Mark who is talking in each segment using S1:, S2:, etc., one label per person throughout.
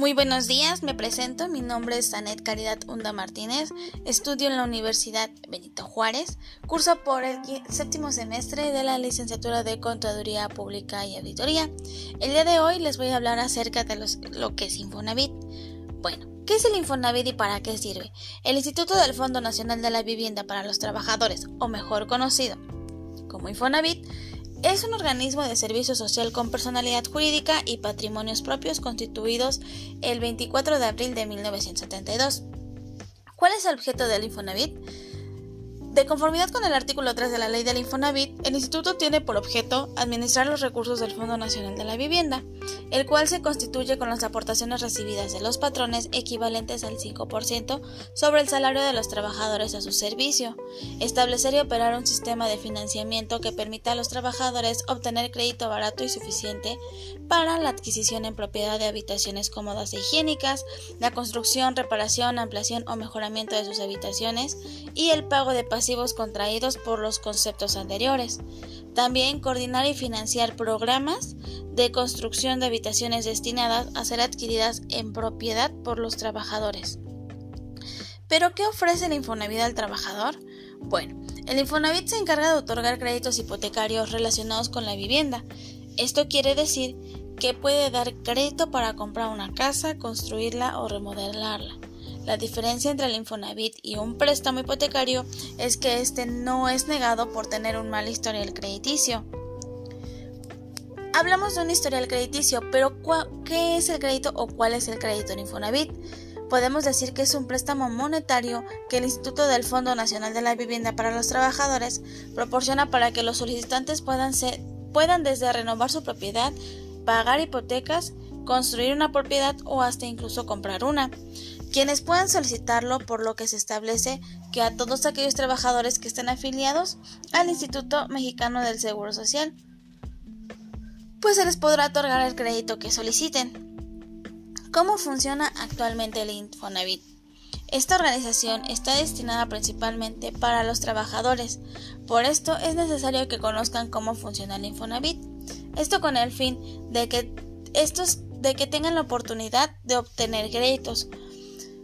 S1: Muy buenos días, me presento, mi nombre es Anet Caridad Hunda Martínez, estudio en la Universidad Benito Juárez, curso por el séptimo semestre de la licenciatura de Contaduría Pública y Auditoría. El día de hoy les voy a hablar acerca de lo que es Infonavit. Bueno, ¿qué es el Infonavit y para qué sirve? El Instituto del Fondo Nacional de la Vivienda para los Trabajadores, o mejor conocido como Infonavit, es un organismo de servicio social con personalidad jurídica y patrimonios propios constituidos el 24 de abril de 1972. ¿Cuál es el objeto del Infonavit? De conformidad con el artículo 3 de la ley del Infonavit, el instituto tiene por objeto administrar los recursos del Fondo Nacional de la Vivienda, el cual se constituye con las aportaciones recibidas de los patrones equivalentes al 5% sobre el salario de los trabajadores a su servicio, establecer y operar un sistema de financiamiento que permita a los trabajadores obtener crédito barato y suficiente para la adquisición en propiedad de habitaciones cómodas e higiénicas, la construcción, reparación, ampliación o mejoramiento de sus habitaciones y el pago de contraídos por los conceptos anteriores. También coordinar y financiar programas de construcción de habitaciones destinadas a ser adquiridas en propiedad por los trabajadores. ¿Pero qué ofrece el Infonavit al trabajador? Bueno, el Infonavit se encarga de otorgar créditos hipotecarios relacionados con la vivienda. Esto quiere decir que puede dar crédito para comprar una casa, construirla o remodelarla. La diferencia entre el Infonavit y un préstamo hipotecario es que este no es negado por tener un mal historial crediticio. Hablamos de un historial crediticio, pero ¿qué es el crédito o cuál es el crédito en Infonavit? Podemos decir que es un préstamo monetario que el Instituto del Fondo Nacional de la Vivienda para los Trabajadores proporciona para que los solicitantes puedan, puedan desde renovar su propiedad, pagar hipotecas, construir una propiedad o hasta incluso comprar una quienes puedan solicitarlo por lo que se establece que a todos aquellos trabajadores que estén afiliados al Instituto Mexicano del Seguro Social, pues se les podrá otorgar el crédito que soliciten. ¿Cómo funciona actualmente el Infonavit? Esta organización está destinada principalmente para los trabajadores, por esto es necesario que conozcan cómo funciona el Infonavit. Esto con el fin de que estos de que tengan la oportunidad de obtener créditos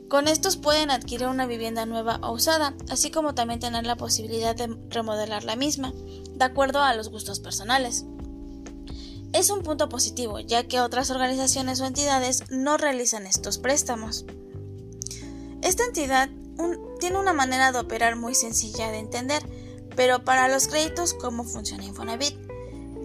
S1: con estos pueden adquirir una vivienda nueva o usada, así como también tener la posibilidad de remodelar la misma, de acuerdo a los gustos personales. Es un punto positivo, ya que otras organizaciones o entidades no realizan estos préstamos. Esta entidad tiene una manera de operar muy sencilla de entender, pero para los créditos, ¿cómo funciona Infonavit?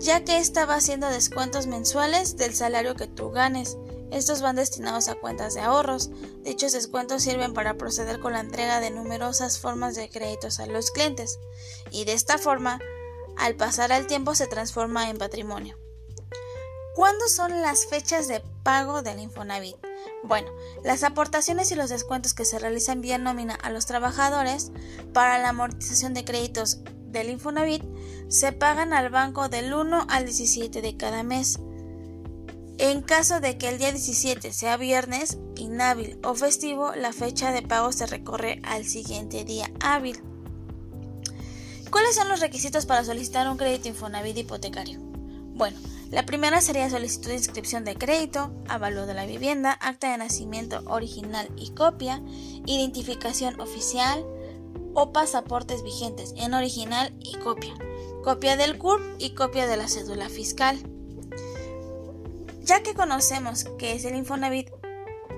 S1: Ya que esta va haciendo descuentos mensuales del salario que tú ganes, estos van destinados a cuentas de ahorros. Dichos descuentos sirven para proceder con la entrega de numerosas formas de créditos a los clientes y de esta forma, al pasar el tiempo se transforma en patrimonio. ¿Cuándo son las fechas de pago del Infonavit? Bueno, las aportaciones y los descuentos que se realizan vía nómina a los trabajadores para la amortización de créditos del Infonavit se pagan al banco del 1 al 17 de cada mes. En caso de que el día 17 sea viernes, inhábil o festivo, la fecha de pago se recorre al siguiente día hábil. ¿Cuáles son los requisitos para solicitar un crédito Infonavit hipotecario? Bueno, la primera sería solicitud de inscripción de crédito, avalúo de la vivienda, acta de nacimiento original y copia, identificación oficial o pasaportes vigentes en original y copia, copia del CURP y copia de la cédula fiscal. Ya que conocemos qué es el Infonavit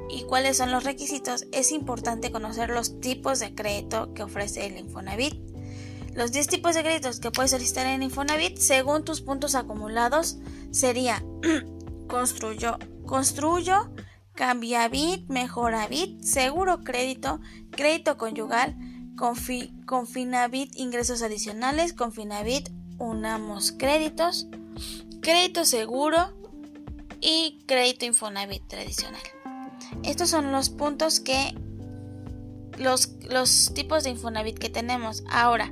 S1: y cuáles son los requisitos, es importante conocer los tipos de crédito que ofrece el Infonavit. Los 10 tipos de créditos que puedes solicitar en Infonavit según tus puntos acumulados sería construyo, construyo, cambiavit, mejorabit, seguro crédito, crédito conyugal, confinavit, ingresos adicionales, confinavit, unamos créditos, crédito seguro, y crédito Infonavit tradicional. Estos son los puntos que los, los tipos de Infonavit que tenemos. Ahora,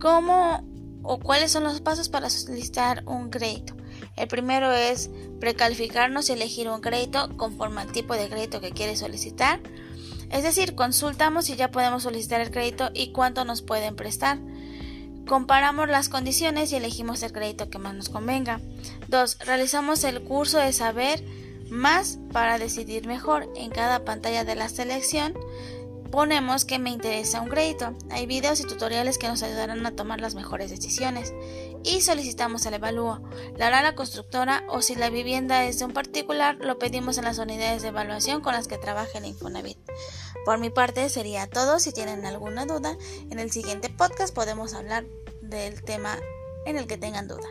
S1: ¿cómo o cuáles son los pasos para solicitar un crédito? El primero es precalificarnos y elegir un crédito conforme al tipo de crédito que quieres solicitar. Es decir, consultamos si ya podemos solicitar el crédito y cuánto nos pueden prestar. Comparamos las condiciones y elegimos el crédito que más nos convenga. 2. Realizamos el curso de saber Más para decidir mejor en cada pantalla de la selección ponemos que me interesa un crédito. Hay videos y tutoriales que nos ayudarán a tomar las mejores decisiones. Y solicitamos el evalúo. La hará la constructora o si la vivienda es de un particular, lo pedimos en las unidades de evaluación con las que trabaja el Infonavit. Por mi parte sería todo. Si tienen alguna duda, en el siguiente podcast podemos hablar del tema en el que tengan duda.